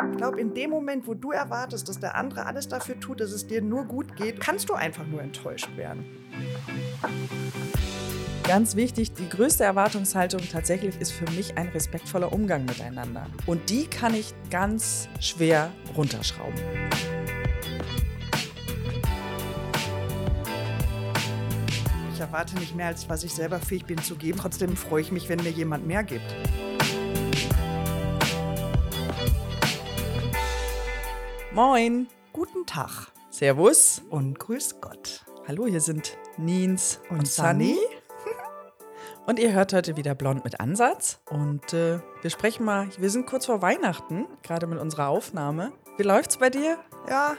Ich glaube, in dem Moment, wo du erwartest, dass der andere alles dafür tut, dass es dir nur gut geht, kannst du einfach nur enttäuscht werden. Ganz wichtig, die größte Erwartungshaltung tatsächlich ist für mich ein respektvoller Umgang miteinander. Und die kann ich ganz schwer runterschrauben. Ich erwarte nicht mehr, als was ich selber fähig bin zu geben. Trotzdem freue ich mich, wenn mir jemand mehr gibt. Moin, Guten Tag Servus. und grüß Gott. Hallo, hier sind Nins und, Und Sunny. Sunny? Und ihr hört heute wieder Blond mit Ansatz. Und äh, wir sprechen mal, wir sind kurz vor Weihnachten, gerade mit unserer Aufnahme. Wie läuft's bei dir? Ja,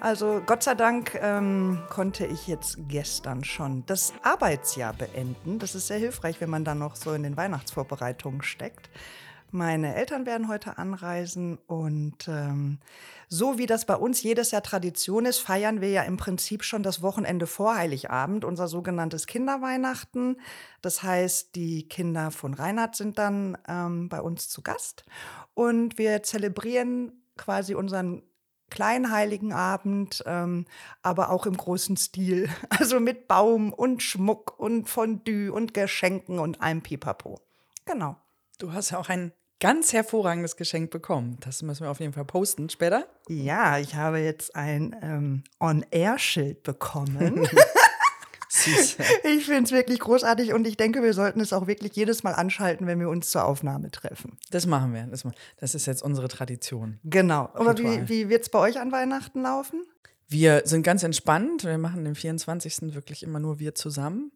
also Gott sei Dank ähm, konnte ich jetzt gestern schon das Arbeitsjahr beenden. Das ist sehr hilfreich, wenn man dann noch so in den Weihnachtsvorbereitungen steckt. Meine Eltern werden heute anreisen und ähm, so wie das bei uns jedes Jahr Tradition ist, feiern wir ja im Prinzip schon das Wochenende vor Heiligabend, unser sogenanntes Kinderweihnachten. Das heißt, die Kinder von Reinhard sind dann ähm, bei uns zu Gast und wir zelebrieren quasi unseren kleinen heiligen Abend, ähm, aber auch im großen Stil. Also mit Baum und Schmuck und Fondue und Geschenken und allem Pipapo. Genau. Du hast ja auch ein ganz hervorragendes Geschenk bekommen. Das müssen wir auf jeden Fall posten später. Ja, ich habe jetzt ein ähm, On-Air-Schild bekommen. Süß. ich finde es wirklich großartig und ich denke, wir sollten es auch wirklich jedes Mal anschalten, wenn wir uns zur Aufnahme treffen. Das machen wir. Das, ist jetzt unsere Tradition. Genau. Aber wie, wie wird es bei euch an Weihnachten laufen? Wir sind ganz entspannt. Wir machen den 24. wirklich immer nur wir zusammen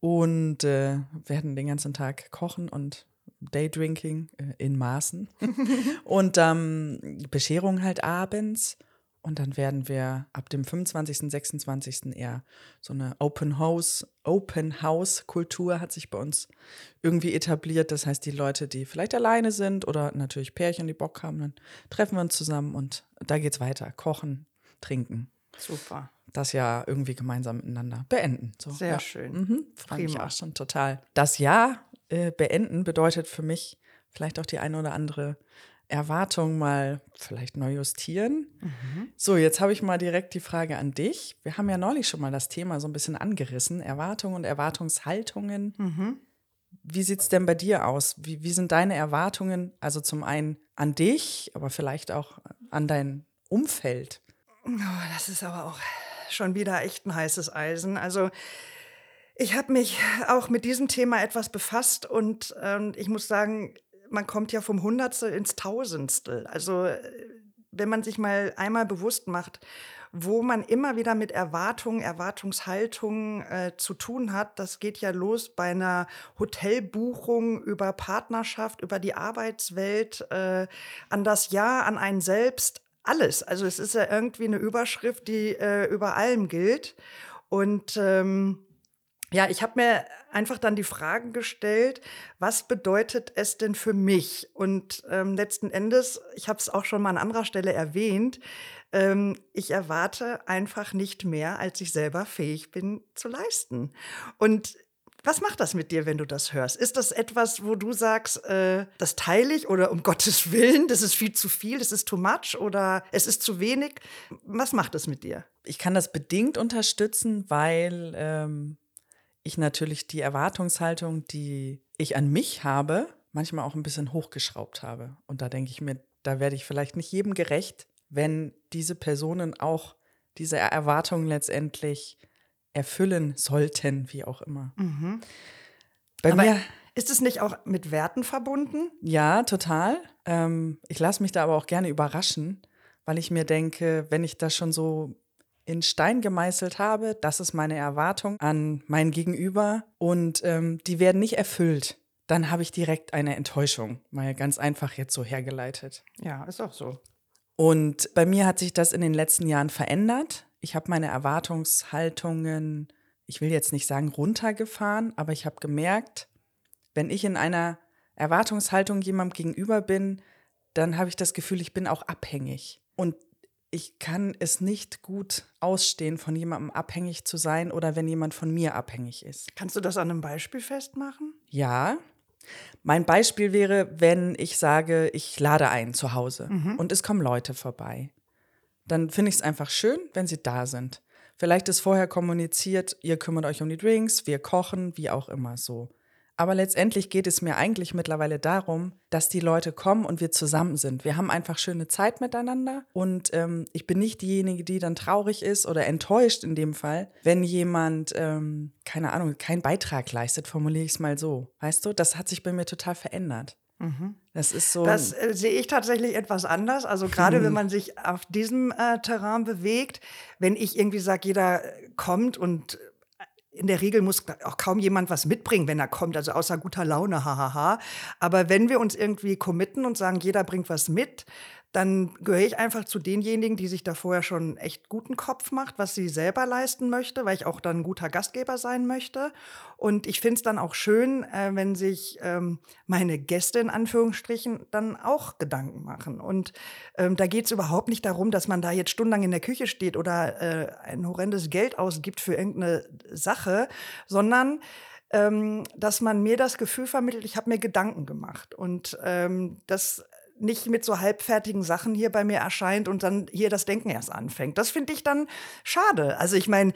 und äh, werden den ganzen Tag kochen und Daydrinking äh, in Maßen und ähm, Bescherung halt abends. Und dann werden wir ab dem 25., 26. eher so eine Open House, Open House Kultur hat sich bei uns irgendwie etabliert. Das heißt, die Leute, die vielleicht alleine sind oder natürlich Pärchen, die Bock haben, dann treffen wir uns zusammen und da geht's weiter. Kochen, trinken. Super. Das Jahr irgendwie gemeinsam miteinander beenden. So, Sehr ja. schön. Mhm, freue mich Prima. auch schon total. Das Jahr äh, beenden bedeutet für mich vielleicht auch die eine oder andere Erwartung mal vielleicht neu justieren. Mhm. So, jetzt habe ich mal direkt die Frage an dich. Wir haben ja neulich schon mal das Thema so ein bisschen angerissen, Erwartungen und Erwartungshaltungen. Mhm. Wie sieht es denn bei dir aus? Wie, wie sind deine Erwartungen? Also zum einen an dich, aber vielleicht auch an dein Umfeld. Oh, das ist aber auch schon wieder echt ein heißes Eisen. Also ich habe mich auch mit diesem Thema etwas befasst und ähm, ich muss sagen, man kommt ja vom Hundertstel ins Tausendstel. Also äh, wenn man sich mal einmal bewusst macht, wo man immer wieder mit Erwartungen, Erwartungshaltungen äh, zu tun hat. Das geht ja los bei einer Hotelbuchung über Partnerschaft, über die Arbeitswelt, äh, an das Ja, an einen selbst, alles. Also es ist ja irgendwie eine Überschrift, die äh, über allem gilt. Und ähm, ja, ich habe mir einfach dann die Fragen gestellt, was bedeutet es denn für mich? Und ähm, letzten Endes, ich habe es auch schon mal an anderer Stelle erwähnt, ähm, ich erwarte einfach nicht mehr, als ich selber fähig bin zu leisten. Und was macht das mit dir, wenn du das hörst? Ist das etwas, wo du sagst, äh, das teile ich oder um Gottes Willen, das ist viel zu viel, das ist too much oder es ist zu wenig? Was macht das mit dir? Ich kann das bedingt unterstützen, weil ähm, ich natürlich die Erwartungshaltung, die ich an mich habe, manchmal auch ein bisschen hochgeschraubt habe. Und da denke ich mir, da werde ich vielleicht nicht jedem gerecht, wenn diese Personen auch diese Erwartungen letztendlich erfüllen sollten, wie auch immer. Bei Aber mir, ist es nicht auch mit Werten verbunden? ja, total. Ähm, ich lasse mich da aber auch gerne überraschen, weil ich mir denke, wenn ich das schon so in Stein gemeißelt habe, das ist meine Erwartung an mein Gegenüber und ähm, die werden nicht erfüllt, dann habe ich direkt eine Enttäuschung, mal ganz einfach jetzt so hergeleitet. Ja, ist auch so. Und bei mir hat sich das in den letzten Jahren verändert. Ich habe meine Erwartungshaltungen, ich will jetzt nicht sagen runtergefahren, aber ich habe gemerkt, wenn ich in einer Erwartungshaltung jemandem gegenüber bin, dann habe ich das Gefühl, ich bin auch abhängig. Und ich kann es nicht gut ausstehen, von jemandem abhängig zu sein oder wenn jemand von mir abhängig ist. Kannst du das an einem Beispiel festmachen? Ja, Mein Beispiel wäre, wenn ich sage, ich lade ein zu Hause und es kommen Leute vorbei. Dann finde ich es einfach schön, wenn sie da sind. Vielleicht ist vorher kommuniziert, ihr kümmert euch um die Drinks, wir kochen, wie auch immer so. Aber letztendlich geht es mir eigentlich mittlerweile darum, dass die Leute kommen und wir zusammen sind. Wir haben einfach schöne Zeit miteinander und ähm, ich bin nicht diejenige, die dann traurig ist oder enttäuscht in dem Fall, wenn jemand, ähm, keine Ahnung, keinen Beitrag leistet, formuliere ich es mal so. Weißt du, das hat sich bei mir total verändert. Das ist so. Das äh, sehe ich tatsächlich etwas anders. Also gerade wenn man sich auf diesem äh, Terrain bewegt, wenn ich irgendwie sage, jeder kommt und in der Regel muss auch kaum jemand was mitbringen, wenn er kommt, also außer guter Laune, hahaha. Aber wenn wir uns irgendwie committen und sagen, jeder bringt was mit, dann gehöre ich einfach zu denjenigen, die sich da vorher schon echt guten Kopf macht, was sie selber leisten möchte, weil ich auch dann ein guter Gastgeber sein möchte. Und ich finde es dann auch schön, äh, wenn sich ähm, meine Gäste in Anführungsstrichen dann auch Gedanken machen. Und ähm, da geht es überhaupt nicht darum, dass man da jetzt stundenlang in der Küche steht oder äh, ein horrendes Geld ausgibt für irgendeine Sache, sondern ähm, dass man mir das Gefühl vermittelt, ich habe mir Gedanken gemacht. Und ähm, das nicht mit so halbfertigen Sachen hier bei mir erscheint und dann hier das Denken erst anfängt. Das finde ich dann schade. Also ich meine,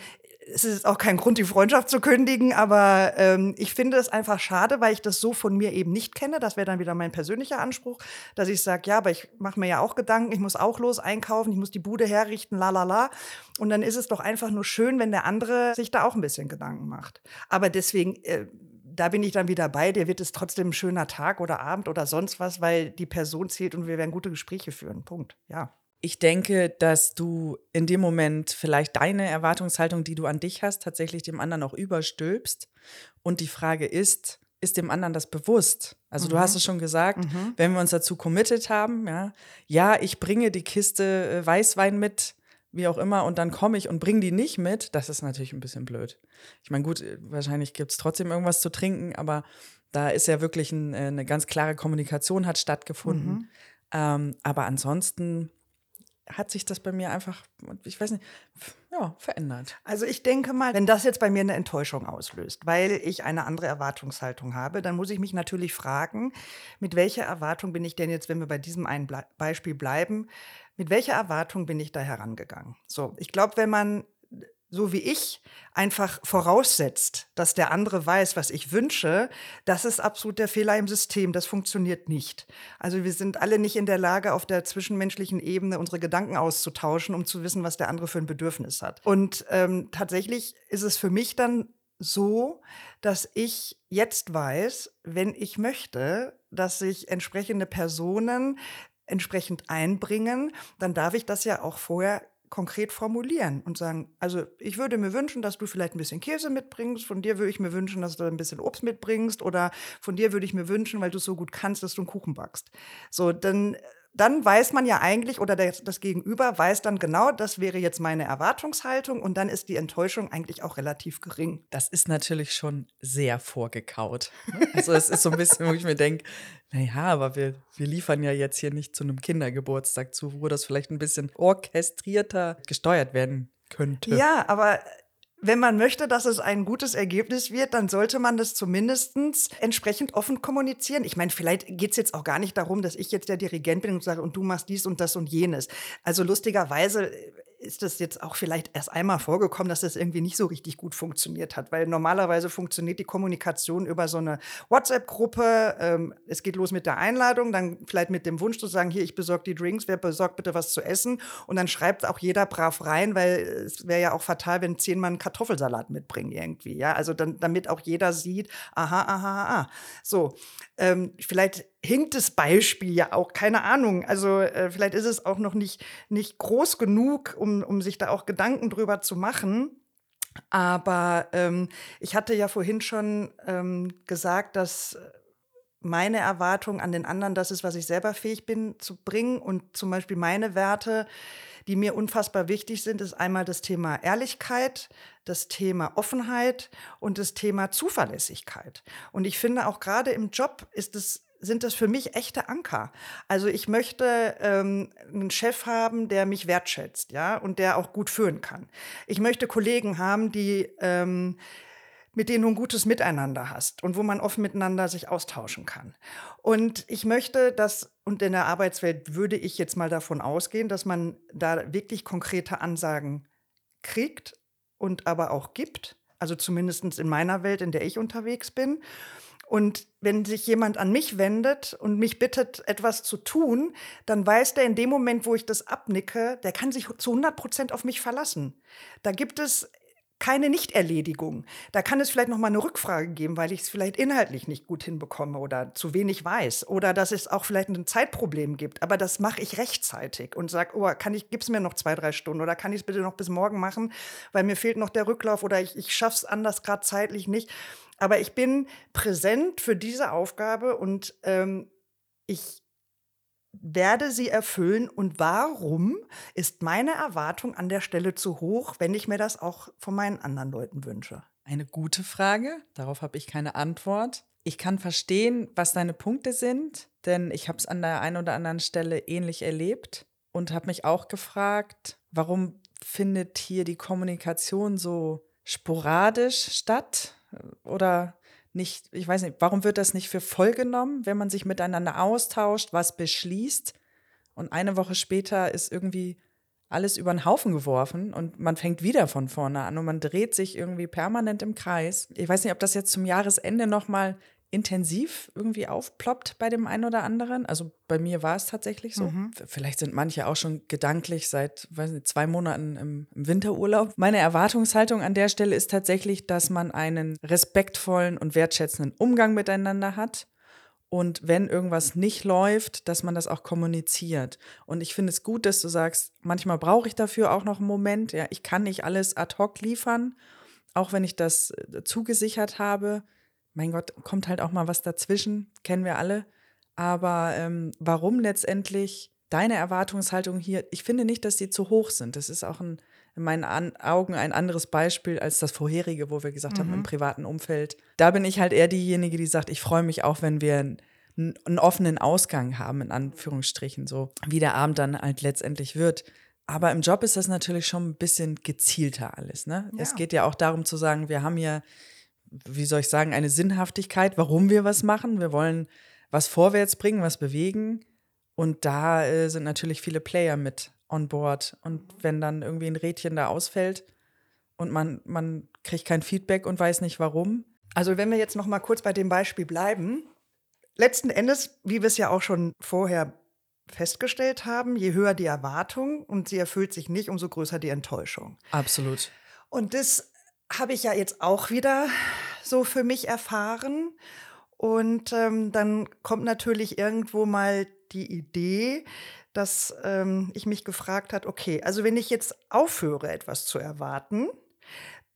es ist auch kein Grund, die Freundschaft zu kündigen, aber ähm, ich finde es einfach schade, weil ich das so von mir eben nicht kenne. Das wäre dann wieder mein persönlicher Anspruch, dass ich sage, ja, aber ich mache mir ja auch Gedanken, ich muss auch los einkaufen, ich muss die Bude herrichten, la la la. Und dann ist es doch einfach nur schön, wenn der andere sich da auch ein bisschen Gedanken macht. Aber deswegen äh, da bin ich dann wieder bei dir, wird es trotzdem ein schöner Tag oder Abend oder sonst was, weil die Person zählt und wir werden gute Gespräche führen. Punkt. Ja. Ich denke, dass du in dem Moment vielleicht deine Erwartungshaltung, die du an dich hast, tatsächlich dem anderen auch überstülpst. Und die Frage ist, ist dem anderen das bewusst? Also mhm. du hast es schon gesagt, mhm. wenn wir uns dazu committed haben, ja, ja, ich bringe die Kiste äh, Weißwein mit, wie auch immer, und dann komme ich und bringe die nicht mit, das ist natürlich ein bisschen blöd. Ich meine, gut, wahrscheinlich gibt es trotzdem irgendwas zu trinken, aber da ist ja wirklich ein, äh, eine ganz klare Kommunikation hat stattgefunden. Mhm. Ähm, aber ansonsten hat sich das bei mir einfach, ich weiß nicht, ja, verändert. Also ich denke mal, wenn das jetzt bei mir eine Enttäuschung auslöst, weil ich eine andere Erwartungshaltung habe, dann muss ich mich natürlich fragen, mit welcher Erwartung bin ich denn jetzt, wenn wir bei diesem einen Beispiel bleiben, mit welcher Erwartung bin ich da herangegangen? So, ich glaube, wenn man so wie ich einfach voraussetzt, dass der andere weiß, was ich wünsche, das ist absolut der Fehler im System. Das funktioniert nicht. Also wir sind alle nicht in der Lage, auf der zwischenmenschlichen Ebene unsere Gedanken auszutauschen, um zu wissen, was der andere für ein Bedürfnis hat. Und ähm, tatsächlich ist es für mich dann so, dass ich jetzt weiß, wenn ich möchte, dass sich entsprechende Personen entsprechend einbringen, dann darf ich das ja auch vorher konkret formulieren und sagen, also ich würde mir wünschen, dass du vielleicht ein bisschen Käse mitbringst, von dir würde ich mir wünschen, dass du ein bisschen Obst mitbringst oder von dir würde ich mir wünschen, weil du es so gut kannst, dass du einen Kuchen backst. So, dann dann weiß man ja eigentlich oder das, das Gegenüber weiß dann genau, das wäre jetzt meine Erwartungshaltung und dann ist die Enttäuschung eigentlich auch relativ gering. Das ist natürlich schon sehr vorgekaut. Also es ist so ein bisschen, wo ich mir denke, naja, aber wir, wir liefern ja jetzt hier nicht zu einem Kindergeburtstag zu, wo das vielleicht ein bisschen orchestrierter gesteuert werden könnte. Ja, aber wenn man möchte, dass es ein gutes Ergebnis wird, dann sollte man das zumindest entsprechend offen kommunizieren. Ich meine, vielleicht geht es jetzt auch gar nicht darum, dass ich jetzt der Dirigent bin und sage, und du machst dies und das und jenes. Also lustigerweise ist das jetzt auch vielleicht erst einmal vorgekommen, dass das irgendwie nicht so richtig gut funktioniert hat, weil normalerweise funktioniert die Kommunikation über so eine WhatsApp-Gruppe. Ähm, es geht los mit der Einladung, dann vielleicht mit dem Wunsch zu sagen, hier, ich besorge die Drinks, wer besorgt bitte was zu essen und dann schreibt auch jeder brav rein, weil es wäre ja auch fatal, wenn zehn Mann Kartoffelsalat mitbringen irgendwie, ja, also dann, damit auch jeder sieht, aha, aha, aha. So, ähm, vielleicht hinkt das Beispiel ja auch, keine Ahnung. Also äh, vielleicht ist es auch noch nicht, nicht groß genug, um, um sich da auch Gedanken drüber zu machen. Aber ähm, ich hatte ja vorhin schon ähm, gesagt, dass meine Erwartung an den anderen das ist, was ich selber fähig bin zu bringen. Und zum Beispiel meine Werte, die mir unfassbar wichtig sind, ist einmal das Thema Ehrlichkeit, das Thema Offenheit und das Thema Zuverlässigkeit. Und ich finde auch gerade im Job ist es sind das für mich echte Anker. Also ich möchte ähm, einen Chef haben, der mich wertschätzt, ja, und der auch gut führen kann. Ich möchte Kollegen haben, die ähm, mit denen du ein gutes Miteinander hast und wo man offen miteinander sich austauschen kann. Und ich möchte, dass, und in der Arbeitswelt würde ich jetzt mal davon ausgehen, dass man da wirklich konkrete Ansagen kriegt und aber auch gibt. Also zumindest in meiner Welt, in der ich unterwegs bin. Und wenn sich jemand an mich wendet und mich bittet, etwas zu tun, dann weiß der in dem Moment, wo ich das abnicke, der kann sich zu 100 Prozent auf mich verlassen. Da gibt es keine Nichterledigung. Da kann es vielleicht noch mal eine Rückfrage geben, weil ich es vielleicht inhaltlich nicht gut hinbekomme oder zu wenig weiß oder dass es auch vielleicht ein Zeitproblem gibt. Aber das mache ich rechtzeitig und sage, oh, kann ich, gib's mir noch zwei, drei Stunden oder kann ich es bitte noch bis morgen machen, weil mir fehlt noch der Rücklauf oder ich, ich schaffe es anders gerade zeitlich nicht. Aber ich bin präsent für diese Aufgabe und ähm, ich werde sie erfüllen und warum ist meine Erwartung an der Stelle zu hoch, wenn ich mir das auch von meinen anderen Leuten wünsche? Eine gute Frage, darauf habe ich keine Antwort. Ich kann verstehen, was deine Punkte sind, denn ich habe es an der einen oder anderen Stelle ähnlich erlebt und habe mich auch gefragt, warum findet hier die Kommunikation so sporadisch statt oder nicht, ich weiß nicht, warum wird das nicht für voll genommen, wenn man sich miteinander austauscht, was beschließt und eine Woche später ist irgendwie alles über den Haufen geworfen und man fängt wieder von vorne an und man dreht sich irgendwie permanent im Kreis. Ich weiß nicht, ob das jetzt zum Jahresende noch mal intensiv irgendwie aufploppt bei dem einen oder anderen. Also bei mir war es tatsächlich so. Mhm. Vielleicht sind manche auch schon gedanklich seit nicht, zwei Monaten im, im, Winterurlaub. Meine Erwartungshaltung an der Stelle ist tatsächlich, dass man einen respektvollen und wertschätzenden Umgang miteinander hat. Und wenn irgendwas nicht läuft, dass man das auch kommuniziert. Und ich finde es gut, dass du sagst, manchmal brauche ich dafür auch noch einen Moment. Ja, ich kann nicht alles ad hoc liefern, auch wenn ich das äh, zugesichert habe mein Gott, kommt halt auch mal was dazwischen, kennen wir alle. Aber ähm, warum letztendlich deine Erwartungshaltung hier, ich finde nicht, dass sie zu hoch sind. Das ist auch ein, in meinen An Augen ein anderes Beispiel als das vorherige, wo wir gesagt mhm. haben, im mhm. privaten Umfeld. Da bin ich halt eher diejenige, die sagt, ich freue mich auch, wenn wir einen, einen offenen Ausgang haben, in Anführungsstrichen, so wie der Abend dann halt letztendlich wird. Aber im Job ist das natürlich schon ein bisschen gezielter alles. Ne? Ja. Es geht ja auch darum zu sagen, wir haben hier wie soll ich sagen, eine Sinnhaftigkeit, warum wir was machen. Wir wollen was vorwärts bringen, was bewegen. Und da äh, sind natürlich viele Player mit on board. Und wenn dann irgendwie ein Rädchen da ausfällt und man, man kriegt kein Feedback und weiß nicht warum. Also wenn wir jetzt noch mal kurz bei dem Beispiel bleiben. Letzten Endes, wie wir es ja auch schon vorher festgestellt haben, je höher die Erwartung und sie erfüllt sich nicht, umso größer die Enttäuschung. Absolut. Und das habe ich ja jetzt auch wieder so für mich erfahren. Und ähm, dann kommt natürlich irgendwo mal die Idee, dass ähm, ich mich gefragt habe, okay, also wenn ich jetzt aufhöre, etwas zu erwarten,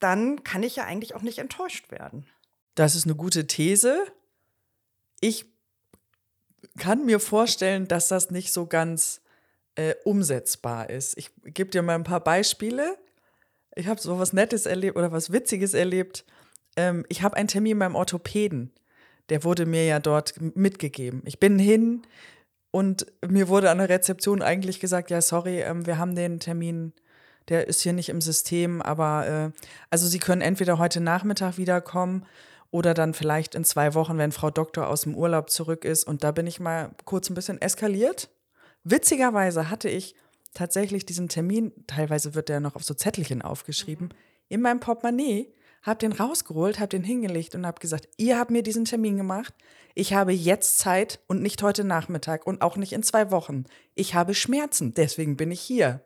dann kann ich ja eigentlich auch nicht enttäuscht werden. Das ist eine gute These. Ich kann mir vorstellen, dass das nicht so ganz äh, umsetzbar ist. Ich gebe dir mal ein paar Beispiele ich habe so was Nettes erlebt oder was Witziges erlebt. Ähm, ich habe einen Termin beim Orthopäden. Der wurde mir ja dort mitgegeben. Ich bin hin und mir wurde an der Rezeption eigentlich gesagt, ja, sorry, ähm, wir haben den Termin, der ist hier nicht im System, aber äh, also Sie können entweder heute Nachmittag wiederkommen oder dann vielleicht in zwei Wochen, wenn Frau Doktor aus dem Urlaub zurück ist. Und da bin ich mal kurz ein bisschen eskaliert. Witzigerweise hatte ich tatsächlich diesen Termin, teilweise wird der noch auf so Zettelchen aufgeschrieben, in meinem Portemonnaie, habe den rausgeholt, habe den hingelegt und habe gesagt, ihr habt mir diesen Termin gemacht, ich habe jetzt Zeit und nicht heute Nachmittag und auch nicht in zwei Wochen. Ich habe Schmerzen, deswegen bin ich hier.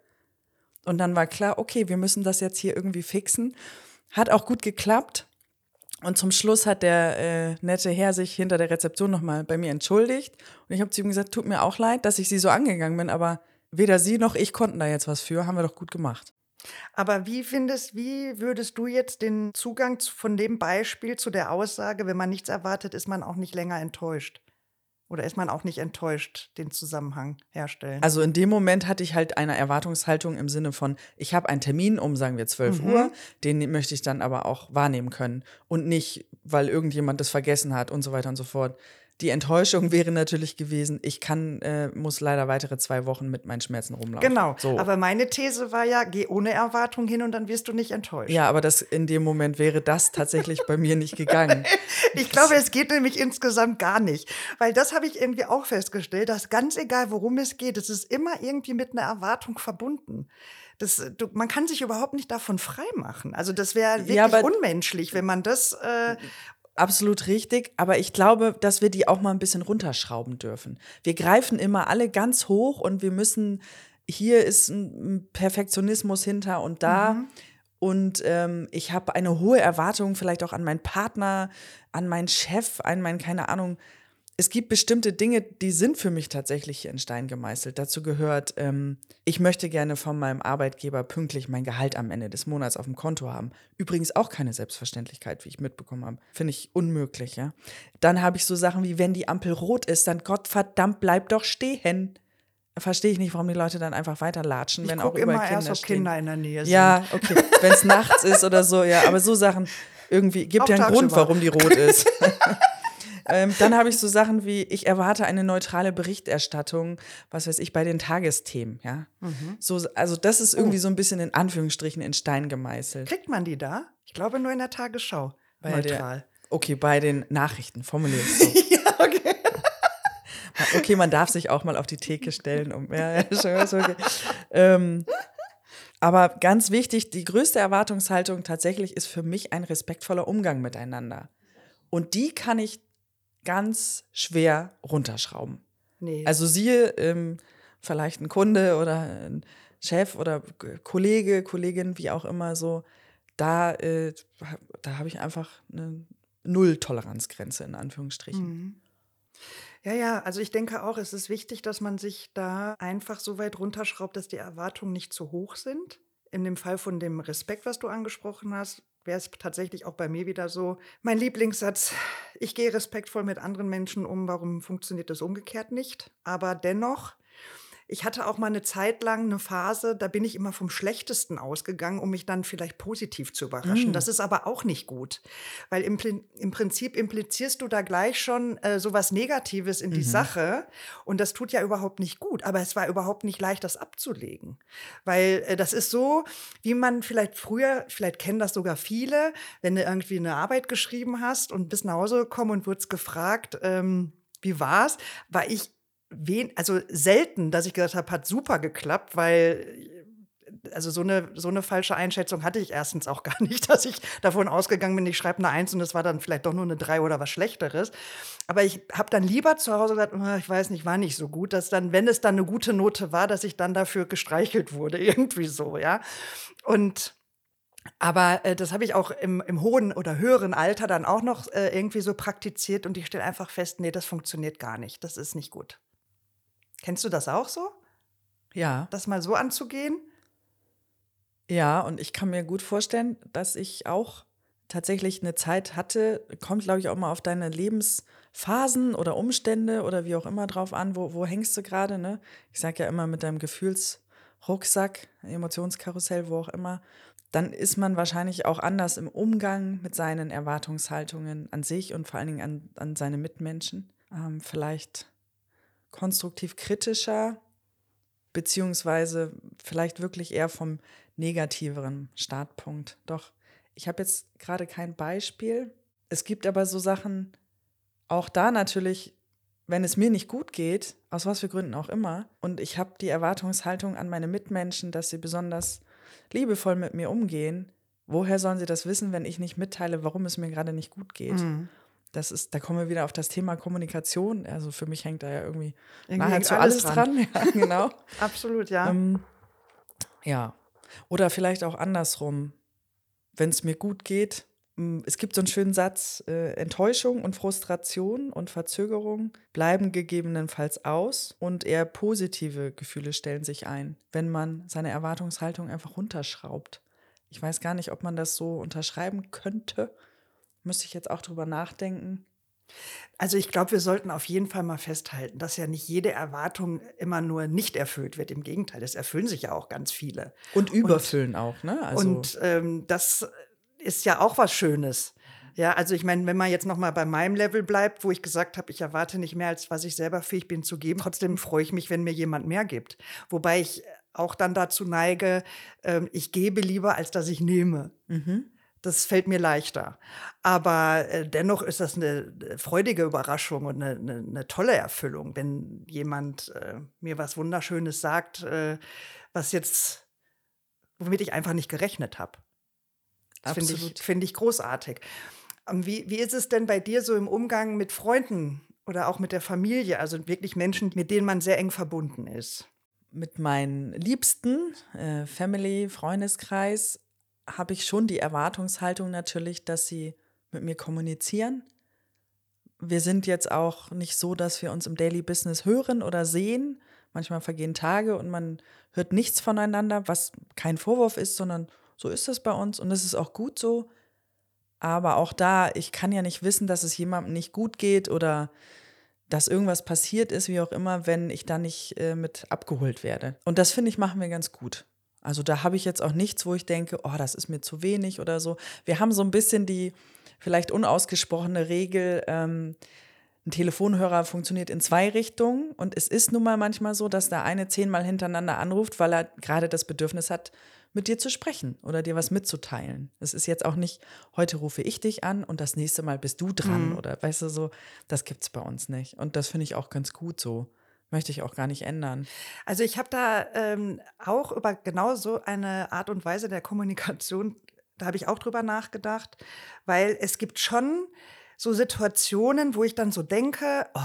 Und dann war klar, okay, wir müssen das jetzt hier irgendwie fixen. Hat auch gut geklappt. Und zum Schluss hat der äh, nette Herr sich hinter der Rezeption nochmal bei mir entschuldigt. Und ich habe zu ihm gesagt, tut mir auch leid, dass ich Sie so angegangen bin, aber weder Sie noch ich konnten da jetzt was für, haben wir doch gut gemacht. Aber wie findest, wie würdest du jetzt den Zugang von dem Beispiel zu der Aussage, wenn man nichts erwartet, ist man auch nicht länger enttäuscht? Oder ist man auch nicht enttäuscht, den Zusammenhang herstellen? Also in dem Moment hatte ich halt eine Erwartungshaltung im Sinne von, ich habe einen Termin um, sagen wir, 12 mhm. Uhr, den möchte ich dann aber auch wahrnehmen können. Und nicht, weil irgendjemand das vergessen hat und so weiter und so fort. Die Enttäuschung wäre natürlich gewesen, ich kann, äh, muss leider weitere zwei Wochen mit meinen Schmerzen rumlaufen. Genau. So. Aber meine These war ja, geh ohne Erwartung hin und dann wirst du nicht enttäuscht. ja, aber das in dem Moment wäre das tatsächlich bei mir nicht gegangen. Ich glaube, es geht nämlich insgesamt gar nicht. Weil das habe ich irgendwie auch festgestellt, dass ganz egal, worum es geht, es ist immer irgendwie mit einer Erwartung verbunden. Das, du, man kann sich überhaupt nicht davon freimachen. Also das wäre wirklich Ja, unmenschlich, wenn man das äh, Absolut richtig, aber ich glaube, dass wir die auch mal ein bisschen runterschrauben dürfen. Wir greifen immer alle ganz hoch und wir müssen, hier ist ein Perfektionismus hinter und da. Und ähm, ich habe eine hohe Erwartung vielleicht auch an meinen Partner, an meinen Chef, an meinen, keine Ahnung. Es gibt bestimmte Dinge, die sind für mich tatsächlich hier in Stein gemeißelt. Dazu gehört, ähm, ich möchte gerne von meinem Arbeitgeber pünktlich mein Gehalt am Ende des Monats auf dem Konto haben. Übrigens auch keine Selbstverständlichkeit, wie ich mitbekommen habe. Finde ich unmöglich, ja. Dann habe ich so Sachen wie, wenn die Ampel rot ist, dann Gott verdammt, bleib doch stehen. Verstehe ich nicht, warum die Leute dann einfach weiterlatschen, ich wenn auch immer Kinder erst, ob stehen. Kinder in der Nähe sind. Ja, okay. Wenn es nachts ist oder so, ja. Aber so Sachen irgendwie gibt Auch ja einen Grund, warum die rot ist. ähm, dann habe ich so Sachen wie, ich erwarte eine neutrale Berichterstattung, was weiß ich, bei den Tagesthemen, ja. Mhm. So, also das ist irgendwie so ein bisschen in Anführungsstrichen in Stein gemeißelt. Kriegt man die da? Ich glaube nur in der Tagesschau. Bei Neutral. Der, okay, bei den Nachrichten, formuliert so. ja, okay. Okay, man darf sich auch mal auf die Theke stellen. Um, ja, ja, schon, okay. ähm, aber ganz wichtig, die größte Erwartungshaltung tatsächlich ist für mich ein respektvoller Umgang miteinander. Und die kann ich ganz schwer runterschrauben. Nee. Also siehe ähm, vielleicht ein Kunde oder ein Chef oder Kollege, Kollegin, wie auch immer so, da, äh, da habe ich einfach eine Null-Toleranzgrenze in Anführungsstrichen. Ja, ja, also ich denke auch, es ist wichtig, dass man sich da einfach so weit runterschraubt, dass die Erwartungen nicht zu hoch sind. In dem Fall von dem Respekt, was du angesprochen hast, wäre es tatsächlich auch bei mir wieder so. Mein Lieblingssatz, ich gehe respektvoll mit anderen Menschen um, warum funktioniert das umgekehrt nicht? Aber dennoch, ich hatte auch mal eine Zeit lang eine Phase, da bin ich immer vom Schlechtesten ausgegangen, um mich dann vielleicht positiv zu überraschen. Das ist aber auch nicht gut, weil im, im Prinzip implizierst du da gleich schon äh, sowas Negatives in die Sache und das tut ja überhaupt nicht gut. Aber es war überhaupt nicht leicht, das abzulegen, weil äh, das ist so, wie man vielleicht früher, vielleicht kennen das sogar viele, wenn du irgendwie eine Arbeit geschrieben hast und bist nach Hause gekommen und wurdest gefragt, ähm, wie war's, war ich wen, also selten, dass ich gesagt habe, hat super geklappt, weil also so eine, so eine falsche Einschätzung hatte ich erstens auch gar nicht, dass ich davon ausgegangen bin, ich schreibe eine Eins und es war dann vielleicht doch nur eine Drei oder was Schlechteres. Aber ich habe dann lieber zu Hause gesagt, "Ah, ich weiß nicht, war nicht so gut, dass dann, wenn es dann eine gute Note war, dass ich dann dafür gestreichelt wurde, irgendwie so, ja. Und aber äh, das habe ich auch im, im hohen oder höheren Alter dann auch noch äh, irgendwie so praktiziert und ich stelle einfach fest, nee, das funktioniert gar nicht. Das ist nicht gut. Kennst du das auch so? Ja. Das mal so anzugehen? Ja, und ich kann mir gut vorstellen, dass ich auch tatsächlich eine Zeit hatte, kommt, glaube ich, auch mal auf deine Lebensphasen oder Umstände oder wie auch immer drauf an, wo, wo hängst du gerade, ne? Ich sage ja immer mit deinem Gefühlsrucksack, Emotionskarussell, wo auch immer, dann ist man wahrscheinlich auch anders im Umgang mit seinen Erwartungshaltungen an sich und vor allen Dingen an, an seine Mitmenschen. Ähm, vielleicht konstruktiv kritischer, beziehungsweise vielleicht wirklich eher vom negativeren Startpunkt. Doch, ich habe jetzt gerade kein Beispiel. Es gibt aber so Sachen, auch da natürlich, wenn es mir nicht gut geht, aus was für Gründen auch immer, und ich habe die Erwartungshaltung an meine Mitmenschen, dass sie besonders liebevoll mit mir umgehen, woher sollen sie das wissen, wenn ich nicht mitteile, warum es mir gerade nicht gut geht? Das ist, da kommen wir wieder auf das Thema Kommunikation. Also für mich hängt da ja irgendwie, Irgendwie nahezu alles alles dran. Ja, genau. Absolut, ja. Ähm, ja. Oder vielleicht auch andersrum. Wenn es mir gut geht, m, es gibt so einen schönen Satz, äh, Enttäuschung und Frustration und Verzögerung bleiben gegebenenfalls aus und eher positive Gefühle stellen sich ein, wenn man seine Erwartungshaltung einfach runterschraubt. Ich weiß gar nicht, ob man das so unterschreiben könnte. Müsste ich jetzt auch drüber nachdenken. Also ich glaube, wir sollten auf jeden Fall mal festhalten, dass ja nicht jede Erwartung immer nur nicht erfüllt wird. Im Gegenteil, es erfüllen sich ja auch ganz viele. Und überfüllen auch, ne? Also, und ähm, das ist ja auch was Schönes. Ja, also ich meine, wenn man jetzt noch mal bei meinem Level bleibt, wo ich gesagt habe, ich erwarte nicht mehr, als was ich selber fähig bin zu geben, trotzdem freue ich mich, wenn mir jemand mehr gibt. Wobei ich auch dann dazu neige, ähm, ich gebe lieber, als dass ich nehme. Mhm. Das fällt mir leichter. Aber äh, dennoch ist das eine äh, freudige Überraschung und eine, eine, eine tolle Erfüllung, wenn jemand äh, mir was Wunderschönes sagt, äh, was jetzt, womit ich einfach nicht gerechnet habe. Das finde ich, find ich großartig. Ähm, wie, wie ist es denn bei dir so im Umgang mit Freunden oder auch mit der Familie, also wirklich Menschen, mit denen man sehr eng verbunden ist? Mit meinen Liebsten, äh, Family, Freundeskreis, habe ich schon die Erwartungshaltung natürlich, dass sie mit mir kommunizieren. Wir sind jetzt auch nicht so, dass wir uns im Daily Business hören oder sehen. Manchmal vergehen Tage und man hört nichts voneinander, was kein Vorwurf ist, sondern so ist das bei uns und es ist auch gut so. Aber auch da, ich kann ja nicht wissen, dass es jemandem nicht gut geht oder dass irgendwas passiert ist, wie auch immer, wenn ich da nicht äh, mit abgeholt werde. Und das finde ich, machen wir ganz gut. Also da habe ich jetzt auch nichts, wo ich denke, oh, das ist mir zu wenig oder so. Wir haben so ein bisschen die vielleicht unausgesprochene Regel, ähm, ein Telefonhörer funktioniert in zwei Richtungen und es ist nun mal manchmal so, dass der eine zehnmal hintereinander anruft, weil er gerade das Bedürfnis hat, mit dir zu sprechen oder dir was mitzuteilen. Es ist jetzt auch nicht, heute rufe ich dich an und das nächste Mal bist du dran mhm. oder weißt du so, das gibt es bei uns nicht. Und das finde ich auch ganz gut so. Möchte ich auch gar nicht ändern. Also ich habe da ähm, auch über genau so eine Art und Weise der Kommunikation, da habe ich auch drüber nachgedacht, weil es gibt schon so Situationen, wo ich dann so denke, oh,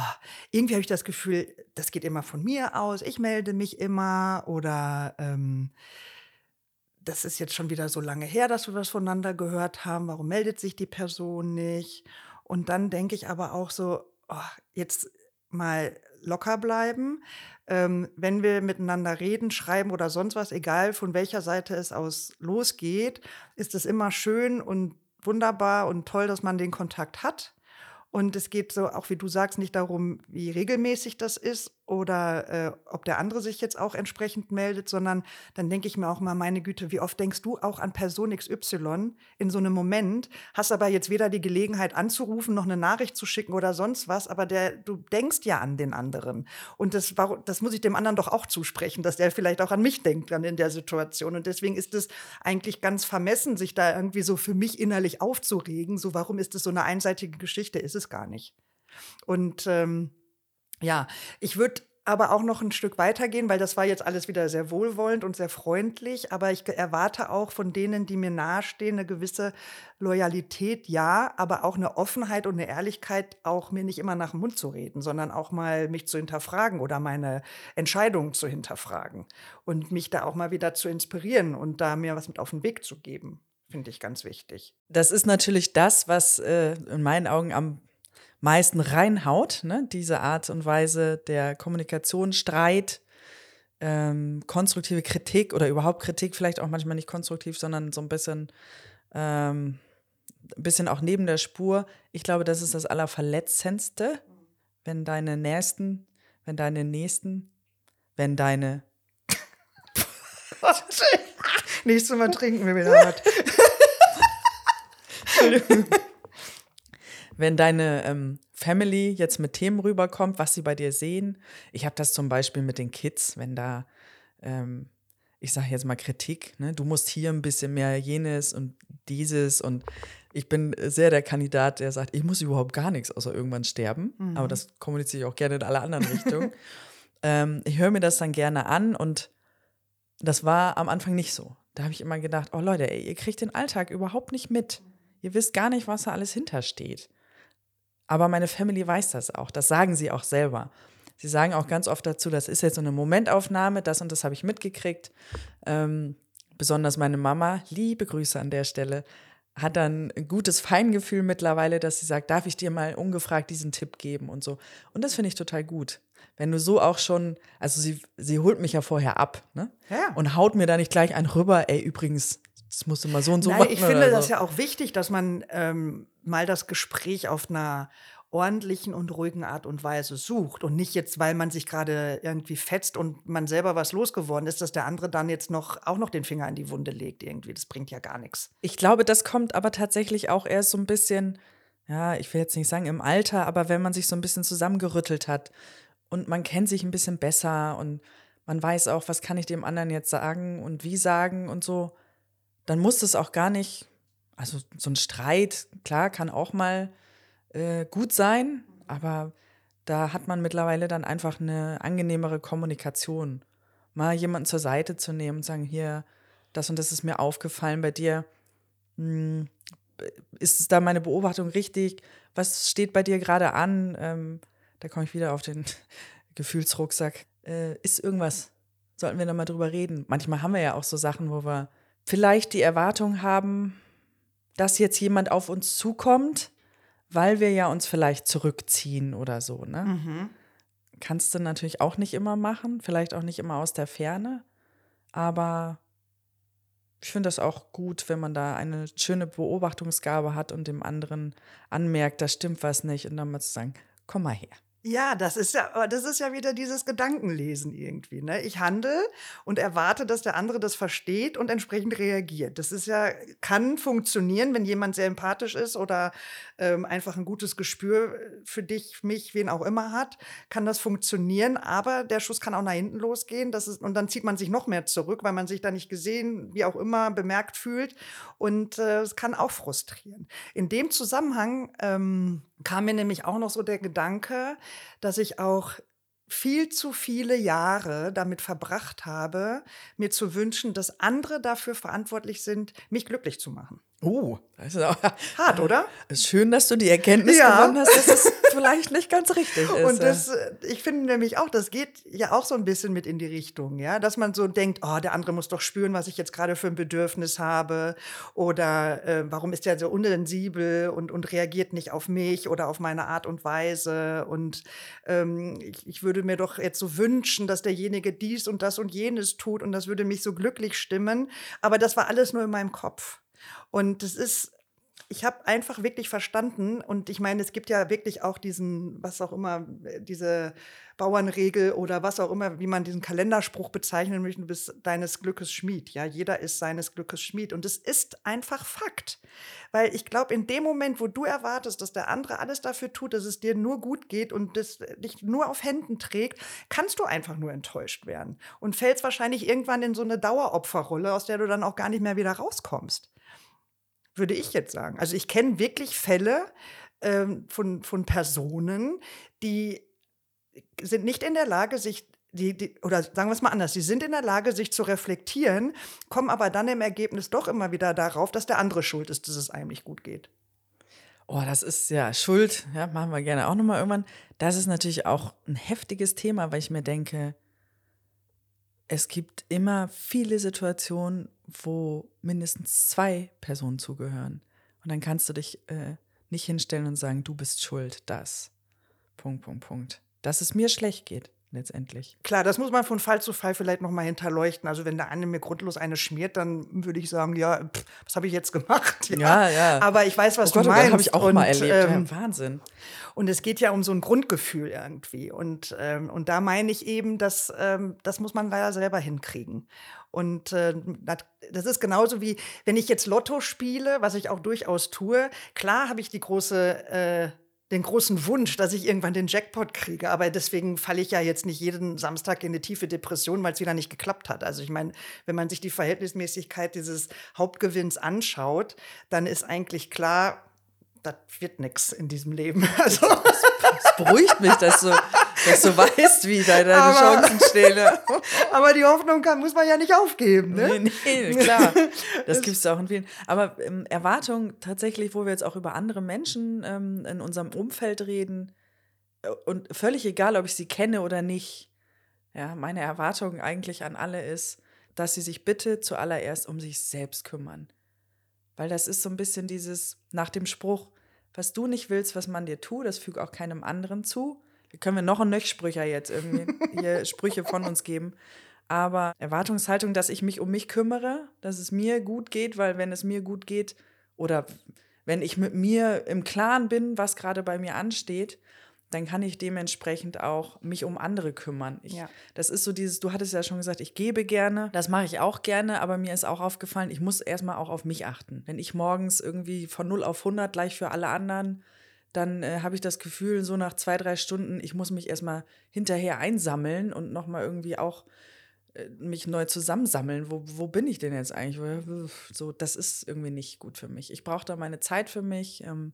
irgendwie habe ich das Gefühl, das geht immer von mir aus, ich melde mich immer oder ähm, das ist jetzt schon wieder so lange her, dass wir was voneinander gehört haben, warum meldet sich die Person nicht? Und dann denke ich aber auch so, oh, jetzt mal locker bleiben. Ähm, wenn wir miteinander reden, schreiben oder sonst was, egal von welcher Seite es aus losgeht, ist es immer schön und wunderbar und toll, dass man den Kontakt hat. Und es geht so, auch wie du sagst, nicht darum, wie regelmäßig das ist oder äh, ob der andere sich jetzt auch entsprechend meldet, sondern dann denke ich mir auch mal, meine Güte, wie oft denkst du auch an Person XY in so einem Moment, hast aber jetzt weder die Gelegenheit anzurufen, noch eine Nachricht zu schicken oder sonst was, aber der, du denkst ja an den anderen. Und das, das muss ich dem anderen doch auch zusprechen, dass der vielleicht auch an mich denkt dann in der Situation. Und deswegen ist es eigentlich ganz vermessen, sich da irgendwie so für mich innerlich aufzuregen. So, warum ist das so eine einseitige Geschichte? Ist es gar nicht. Und ähm, ja, ich würde aber auch noch ein Stück weitergehen, weil das war jetzt alles wieder sehr wohlwollend und sehr freundlich. Aber ich erwarte auch von denen, die mir nahestehen, eine gewisse Loyalität, ja, aber auch eine Offenheit und eine Ehrlichkeit, auch mir nicht immer nach dem Mund zu reden, sondern auch mal mich zu hinterfragen oder meine Entscheidungen zu hinterfragen und mich da auch mal wieder zu inspirieren und da mir was mit auf den Weg zu geben. Finde ich ganz wichtig. Das ist natürlich das, was äh, in meinen Augen am meisten reinhaut, ne? diese Art und Weise der Kommunikation, Streit, ähm, konstruktive Kritik oder überhaupt Kritik, vielleicht auch manchmal nicht konstruktiv, sondern so ein bisschen, ähm, ein bisschen auch neben der Spur. Ich glaube, das ist das Allerverletzendste, wenn deine Nächsten, wenn deine Nächsten, wenn deine. Nächstes Mal trinken wir wieder was. Wenn deine ähm, Family jetzt mit Themen rüberkommt, was sie bei dir sehen. Ich habe das zum Beispiel mit den Kids, wenn da, ähm, ich sage jetzt mal Kritik, ne? du musst hier ein bisschen mehr jenes und dieses und ich bin sehr der Kandidat, der sagt, ich muss überhaupt gar nichts, außer irgendwann sterben. Mhm. Aber das kommuniziere ich auch gerne in alle anderen Richtungen. ähm, ich höre mir das dann gerne an und das war am Anfang nicht so. Da habe ich immer gedacht, oh Leute, ey, ihr kriegt den Alltag überhaupt nicht mit. Ihr wisst gar nicht, was da alles hintersteht. Aber meine Family weiß das auch. Das sagen sie auch selber. Sie sagen auch ganz oft dazu, das ist jetzt so eine Momentaufnahme, das und das habe ich mitgekriegt. Ähm, besonders meine Mama, liebe Grüße an der Stelle, hat dann ein gutes Feingefühl mittlerweile, dass sie sagt, darf ich dir mal ungefragt diesen Tipp geben und so. Und das finde ich total gut. Wenn du so auch schon, also sie, sie holt mich ja vorher ab, ne? Ja. Und haut mir da nicht gleich einen rüber, ey, übrigens, das musst du mal so und so Nein, machen. Ich finde das ja auch wichtig, dass man ähm, mal das Gespräch auf einer ordentlichen und ruhigen Art und Weise sucht und nicht jetzt, weil man sich gerade irgendwie fetzt und man selber was losgeworden ist, dass der andere dann jetzt noch auch noch den Finger in die Wunde legt irgendwie. Das bringt ja gar nichts. Ich glaube, das kommt aber tatsächlich auch erst so ein bisschen, ja, ich will jetzt nicht sagen im Alter, aber wenn man sich so ein bisschen zusammengerüttelt hat und man kennt sich ein bisschen besser und man weiß auch, was kann ich dem anderen jetzt sagen und wie sagen und so, dann muss es auch gar nicht, also so ein Streit, klar, kann auch mal äh, gut sein, aber da hat man mittlerweile dann einfach eine angenehmere Kommunikation. Mal jemanden zur Seite zu nehmen und sagen, hier, das und das ist mir aufgefallen bei dir. Hm, ist da meine Beobachtung richtig? Was steht bei dir gerade an? Ähm, da komme ich wieder auf den Gefühlsrucksack. Äh, ist irgendwas? Sollten wir da mal drüber reden? Manchmal haben wir ja auch so Sachen, wo wir vielleicht die Erwartung haben, dass jetzt jemand auf uns zukommt, weil wir ja uns vielleicht zurückziehen oder so, ne? Mhm. Kannst du natürlich auch nicht immer machen, vielleicht auch nicht immer aus der Ferne, aber ich finde das auch gut, wenn man da eine schöne Beobachtungsgabe hat und dem anderen anmerkt, da stimmt was nicht und dann mal zu sagen, komm mal her. Ja, das ist ja, das ist ja wieder dieses Gedankenlesen irgendwie. Ne? Ich handle und erwarte, dass der andere das versteht und entsprechend reagiert. Das ist ja, kann funktionieren, wenn jemand sehr empathisch ist oder ähm, einfach ein gutes Gespür für dich, mich, wen auch immer hat, kann das funktionieren. Aber der Schuss kann auch nach hinten losgehen. Das ist, und dann zieht man sich noch mehr zurück, weil man sich da nicht gesehen, wie auch immer, bemerkt fühlt. Und äh, es kann auch frustrieren. In dem Zusammenhang ähm, kam mir nämlich auch noch so der Gedanke, dass ich auch viel zu viele Jahre damit verbracht habe, mir zu wünschen, dass andere dafür verantwortlich sind, mich glücklich zu machen. Oh, das ist auch hart, oder? Es ist schön, dass du die Erkenntnis ja. gewonnen hast, dass es vielleicht nicht ganz richtig ist. Und das, äh, ich finde nämlich auch, das geht ja auch so ein bisschen mit in die Richtung, ja, dass man so denkt, oh, der andere muss doch spüren, was ich jetzt gerade für ein Bedürfnis habe oder äh, warum ist der so unsensibel und, und reagiert nicht auf mich oder auf meine Art und Weise und ähm, ich, ich würde mir doch jetzt so wünschen, dass derjenige dies und das und jenes tut und das würde mich so glücklich stimmen, aber das war alles nur in meinem Kopf. Und das ist, ich habe einfach wirklich verstanden und ich meine, es gibt ja wirklich auch diesen, was auch immer, diese Bauernregel oder was auch immer, wie man diesen Kalenderspruch bezeichnen möchte, du bist deines Glückes Schmied. Ja, jeder ist seines Glückes Schmied. Und es ist einfach Fakt. Weil ich glaube, in dem Moment, wo du erwartest, dass der andere alles dafür tut, dass es dir nur gut geht und das dich nur auf Händen trägt, kannst du einfach nur enttäuscht werden. Und fällst wahrscheinlich irgendwann in so eine Daueropferrolle, aus der du dann auch gar nicht mehr wieder rauskommst würde ich jetzt sagen. Also ich kenne wirklich Fälle ähm, von, von Personen, die sind nicht in der Lage, sich die, die, oder sagen wir es mal anders, sie sind in der Lage, sich zu reflektieren, kommen aber dann im Ergebnis doch immer wieder darauf, dass der andere schuld ist, dass es einem nicht gut geht. Oh, das ist ja Schuld, ja, machen wir gerne auch nochmal irgendwann. Das ist natürlich auch ein heftiges Thema, weil ich mir denke, es gibt immer viele Situationen, wo mindestens zwei Personen zugehören. Und dann kannst du dich äh, nicht hinstellen und sagen, du bist schuld, das. Punkt, Punkt, Punkt. Dass es mir schlecht geht letztendlich. Klar, das muss man von Fall zu Fall vielleicht noch mal hinterleuchten. Also wenn der eine mir grundlos eine schmiert, dann würde ich sagen, ja, pff, was habe ich jetzt gemacht? Ja, ja. ja. Aber ich weiß, was oh du Gott, meinst. Das habe ich auch und, mal erlebt. Ähm, ja, Wahnsinn. Und es geht ja um so ein Grundgefühl irgendwie. Und, ähm, und da meine ich eben, dass ähm, das muss man leider selber hinkriegen. Und äh, das ist genauso wie, wenn ich jetzt Lotto spiele, was ich auch durchaus tue. Klar habe ich die große äh, den großen Wunsch, dass ich irgendwann den Jackpot kriege. Aber deswegen falle ich ja jetzt nicht jeden Samstag in eine tiefe Depression, weil es wieder nicht geklappt hat. Also ich meine, wenn man sich die Verhältnismäßigkeit dieses Hauptgewinns anschaut, dann ist eigentlich klar, das wird nichts in diesem Leben. Also. Es beruhigt mich, dass du, dass du weißt, wie deine aber, Chancen stehen. Aber die Hoffnung kann, muss man ja nicht aufgeben. Ne? Nee, nee, klar. Das gibt es auch in vielen. Aber ähm, Erwartungen tatsächlich, wo wir jetzt auch über andere Menschen ähm, in unserem Umfeld reden, äh, und völlig egal, ob ich sie kenne oder nicht, ja, meine Erwartung eigentlich an alle ist, dass sie sich bitte zuallererst um sich selbst kümmern. Weil das ist so ein bisschen dieses nach dem Spruch, was du nicht willst, was man dir tut, das füge auch keinem anderen zu. Können wir noch ein Nöchsprücher jetzt irgendwie hier Sprüche von uns geben. Aber Erwartungshaltung, dass ich mich um mich kümmere, dass es mir gut geht, weil wenn es mir gut geht oder wenn ich mit mir im Klaren bin, was gerade bei mir ansteht, dann kann ich dementsprechend auch mich um andere kümmern. Ich, ja. Das ist so dieses, du hattest ja schon gesagt, ich gebe gerne, das mache ich auch gerne, aber mir ist auch aufgefallen, ich muss erstmal auch auf mich achten. Wenn ich morgens irgendwie von 0 auf 100 gleich für alle anderen, dann äh, habe ich das Gefühl, so nach zwei, drei Stunden, ich muss mich erstmal hinterher einsammeln und nochmal irgendwie auch äh, mich neu zusammensammeln. Wo, wo bin ich denn jetzt eigentlich? So, das ist irgendwie nicht gut für mich. Ich brauche da meine Zeit für mich. Ähm,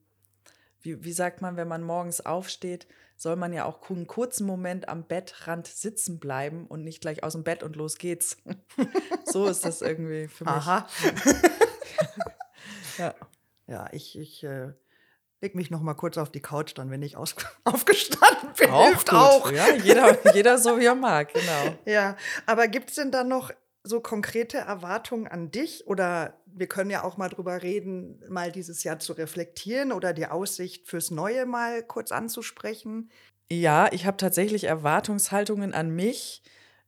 wie, wie sagt man, wenn man morgens aufsteht, soll man ja auch einen kurzen Moment am Bettrand sitzen bleiben und nicht gleich aus dem Bett und los geht's. so ist das irgendwie für mich. Aha. ja. Ja, ich, ich äh, leg mich noch mal kurz auf die Couch, dann, wenn ich aus, aufgestanden bin. Auch hilft gut. auch. Ja, jeder, jeder so wie er mag, genau. Ja, aber gibt es denn da noch so konkrete Erwartungen an dich? Oder wir können ja auch mal drüber reden, mal dieses Jahr zu reflektieren oder die Aussicht fürs Neue mal kurz anzusprechen. Ja, ich habe tatsächlich Erwartungshaltungen an mich.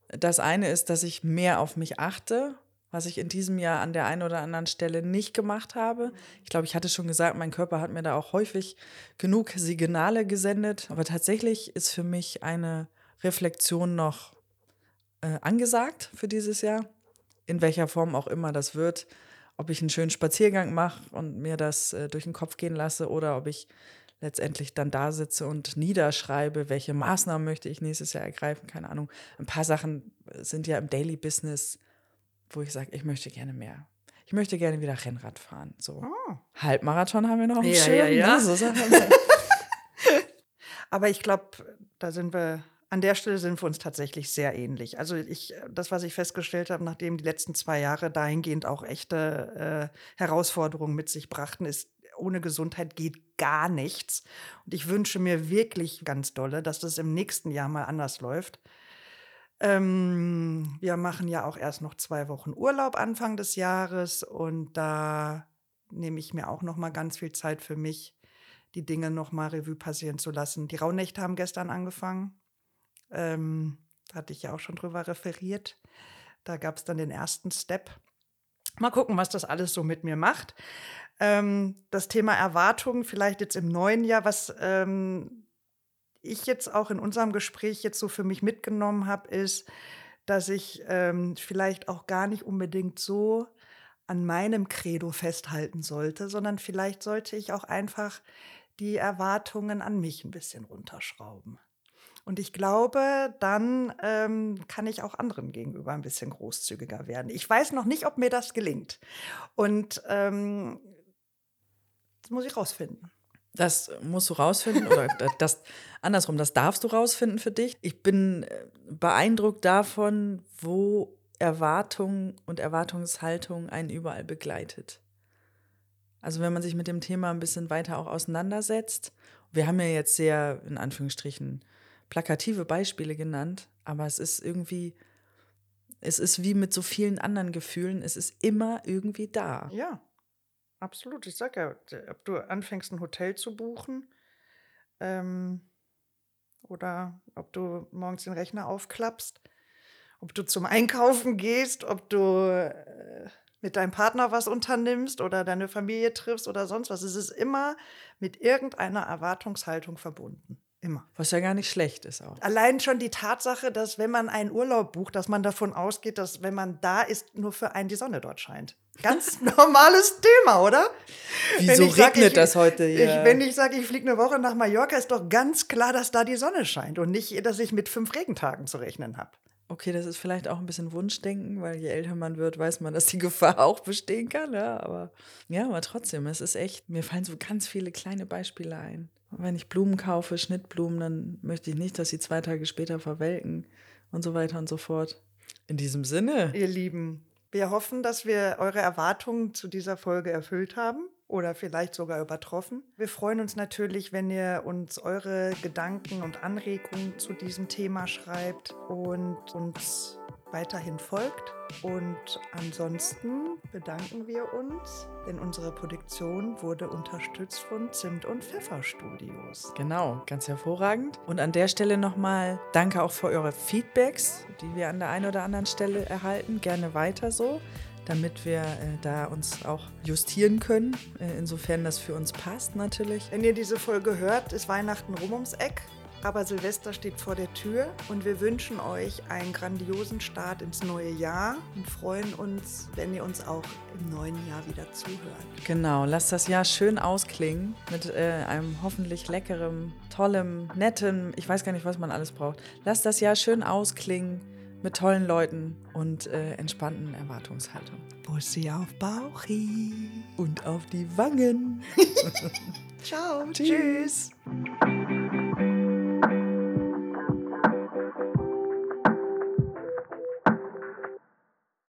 Das eine ist, dass ich mehr auf mich achte, was ich in diesem Jahr an der einen oder anderen Stelle nicht gemacht habe. Ich glaube, ich hatte schon gesagt, mein Körper hat mir da auch häufig genug Signale gesendet. Aber tatsächlich ist für mich eine Reflexion noch äh, angesagt für dieses Jahr. In welcher Form auch immer das wird. Ob ich einen schönen Spaziergang mache und mir das äh, durch den Kopf gehen lasse oder ob ich letztendlich dann da sitze und niederschreibe, welche Maßnahmen möchte ich nächstes Jahr ergreifen, keine Ahnung. Ein paar Sachen sind ja im Daily Business, wo ich sage, ich möchte gerne mehr. Ich möchte gerne wieder Rennrad fahren. So. Oh. Halbmarathon haben wir noch im ja, Schirm. Ja, ja. Ne? So Aber ich glaube, da sind wir an der Stelle sind wir uns tatsächlich sehr ähnlich. Also ich, das, was ich festgestellt habe, nachdem die letzten zwei Jahre dahingehend auch echte äh, Herausforderungen mit sich brachten, ist, ohne Gesundheit geht gar nichts. Und ich wünsche mir wirklich ganz dolle, dass das im nächsten Jahr mal anders läuft. Ähm, wir machen ja auch erst noch zwei Wochen Urlaub Anfang des Jahres und da nehme ich mir auch noch mal ganz viel Zeit für mich, die Dinge noch mal Revue passieren zu lassen. Die Rauhnächte haben gestern angefangen. Ähm, da hatte ich ja auch schon drüber referiert. Da gab es dann den ersten Step. Mal gucken, was das alles so mit mir macht. Ähm, das Thema Erwartungen, vielleicht jetzt im neuen Jahr, was ähm, ich jetzt auch in unserem Gespräch jetzt so für mich mitgenommen habe, ist, dass ich ähm, vielleicht auch gar nicht unbedingt so an meinem Credo festhalten sollte, sondern vielleicht sollte ich auch einfach die Erwartungen an mich ein bisschen runterschrauben. Und ich glaube, dann ähm, kann ich auch anderen gegenüber ein bisschen großzügiger werden. Ich weiß noch nicht, ob mir das gelingt. Und ähm, das muss ich rausfinden. Das musst du rausfinden oder das andersrum, das darfst du rausfinden für dich. Ich bin äh, beeindruckt davon, wo Erwartung und Erwartungshaltung einen überall begleitet. Also wenn man sich mit dem Thema ein bisschen weiter auch auseinandersetzt. Wir haben ja jetzt sehr in Anführungsstrichen plakative Beispiele genannt, aber es ist irgendwie, es ist wie mit so vielen anderen Gefühlen, es ist immer irgendwie da. Ja, absolut. Ich sag ja, ob du anfängst, ein Hotel zu buchen ähm, oder ob du morgens den Rechner aufklappst, ob du zum Einkaufen gehst, ob du äh, mit deinem Partner was unternimmst oder deine Familie triffst oder sonst was. Es ist immer mit irgendeiner Erwartungshaltung verbunden. Immer. Was ja gar nicht schlecht ist auch. Allein schon die Tatsache, dass wenn man einen Urlaub bucht, dass man davon ausgeht, dass wenn man da ist, nur für einen die Sonne dort scheint. Ganz normales Thema, oder? Wieso regnet sag, ich, das heute hier? Ich, wenn ich sage, ich fliege eine Woche nach Mallorca, ist doch ganz klar, dass da die Sonne scheint und nicht, dass ich mit fünf Regentagen zu rechnen habe. Okay, das ist vielleicht auch ein bisschen Wunschdenken, weil je älter man wird, weiß man, dass die Gefahr auch bestehen kann. Ja, aber ja, aber trotzdem, es ist echt, mir fallen so ganz viele kleine Beispiele ein. Wenn ich Blumen kaufe, Schnittblumen, dann möchte ich nicht, dass sie zwei Tage später verwelken und so weiter und so fort. In diesem Sinne. Ihr Lieben, wir hoffen, dass wir eure Erwartungen zu dieser Folge erfüllt haben oder vielleicht sogar übertroffen. Wir freuen uns natürlich, wenn ihr uns eure Gedanken und Anregungen zu diesem Thema schreibt und uns weiterhin folgt. Und ansonsten bedanken wir uns, denn unsere Produktion wurde unterstützt von Zimt und Pfeffer Studios. Genau, ganz hervorragend. Und an der Stelle nochmal danke auch für eure Feedbacks, die wir an der einen oder anderen Stelle erhalten. Gerne weiter so. damit wir äh, da uns auch justieren können, äh, insofern das für uns passt natürlich. Wenn ihr diese Folge hört, ist Weihnachten rum ums Eck. Aber Silvester steht vor der Tür und wir wünschen euch einen grandiosen Start ins neue Jahr und freuen uns, wenn ihr uns auch im neuen Jahr wieder zuhört. Genau, lasst das Jahr schön ausklingen mit äh, einem hoffentlich leckerem, tollem, netten, ich weiß gar nicht, was man alles braucht. Lasst das Jahr schön ausklingen mit tollen Leuten und äh, entspannten Erwartungshaltung. Bussi auf Bauchi. Und auf die Wangen. Ciao. Tschüss. Tschüss.